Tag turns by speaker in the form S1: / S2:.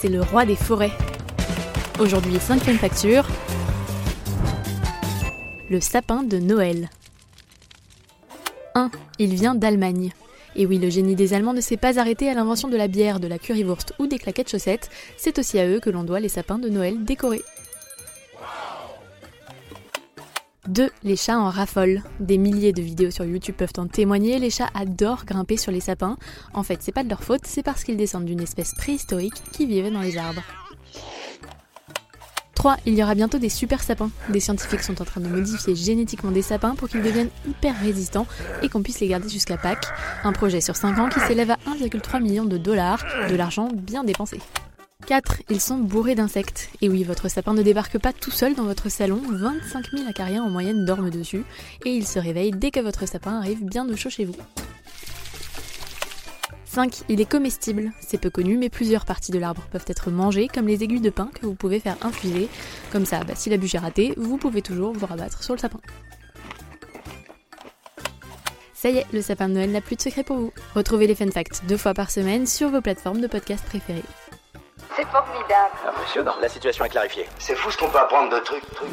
S1: c'est le roi des forêts. Aujourd'hui, cinquième facture, le sapin de Noël. 1. Il vient d'Allemagne. Et oui, le génie des Allemands ne s'est pas arrêté à l'invention de la bière, de la currywurst ou des claquettes chaussettes, c'est aussi à eux que l'on doit les sapins de Noël décorés. 2. Les chats en raffolent. Des milliers de vidéos sur YouTube peuvent en témoigner, les chats adorent grimper sur les sapins. En fait, c'est pas de leur faute, c'est parce qu'ils descendent d'une espèce préhistorique qui vivait dans les arbres. 3. Il y aura bientôt des super sapins. Des scientifiques sont en train de modifier génétiquement des sapins pour qu'ils deviennent hyper résistants et qu'on puisse les garder jusqu'à Pâques. Un projet sur 5 ans qui s'élève à 1,3 million de dollars, de l'argent bien dépensé. 4. Ils sont bourrés d'insectes. Et oui, votre sapin ne débarque pas tout seul dans votre salon, 25 000 acariens en moyenne dorment dessus, et ils se réveillent dès que votre sapin arrive bien au chaud chez vous. 5. Il est comestible. C'est peu connu, mais plusieurs parties de l'arbre peuvent être mangées, comme les aiguilles de pin que vous pouvez faire infuser. Comme ça, bah, si la bûche est ratée, vous pouvez toujours vous rabattre sur le sapin. Ça y est, le sapin de Noël n'a plus de secret pour vous. Retrouvez les fun facts deux fois par semaine sur vos plateformes de podcast préférées.
S2: C'est formidable.
S3: Impressionnant. La situation est clarifiée.
S4: C'est fou ce qu'on peut apprendre de trucs, trucs.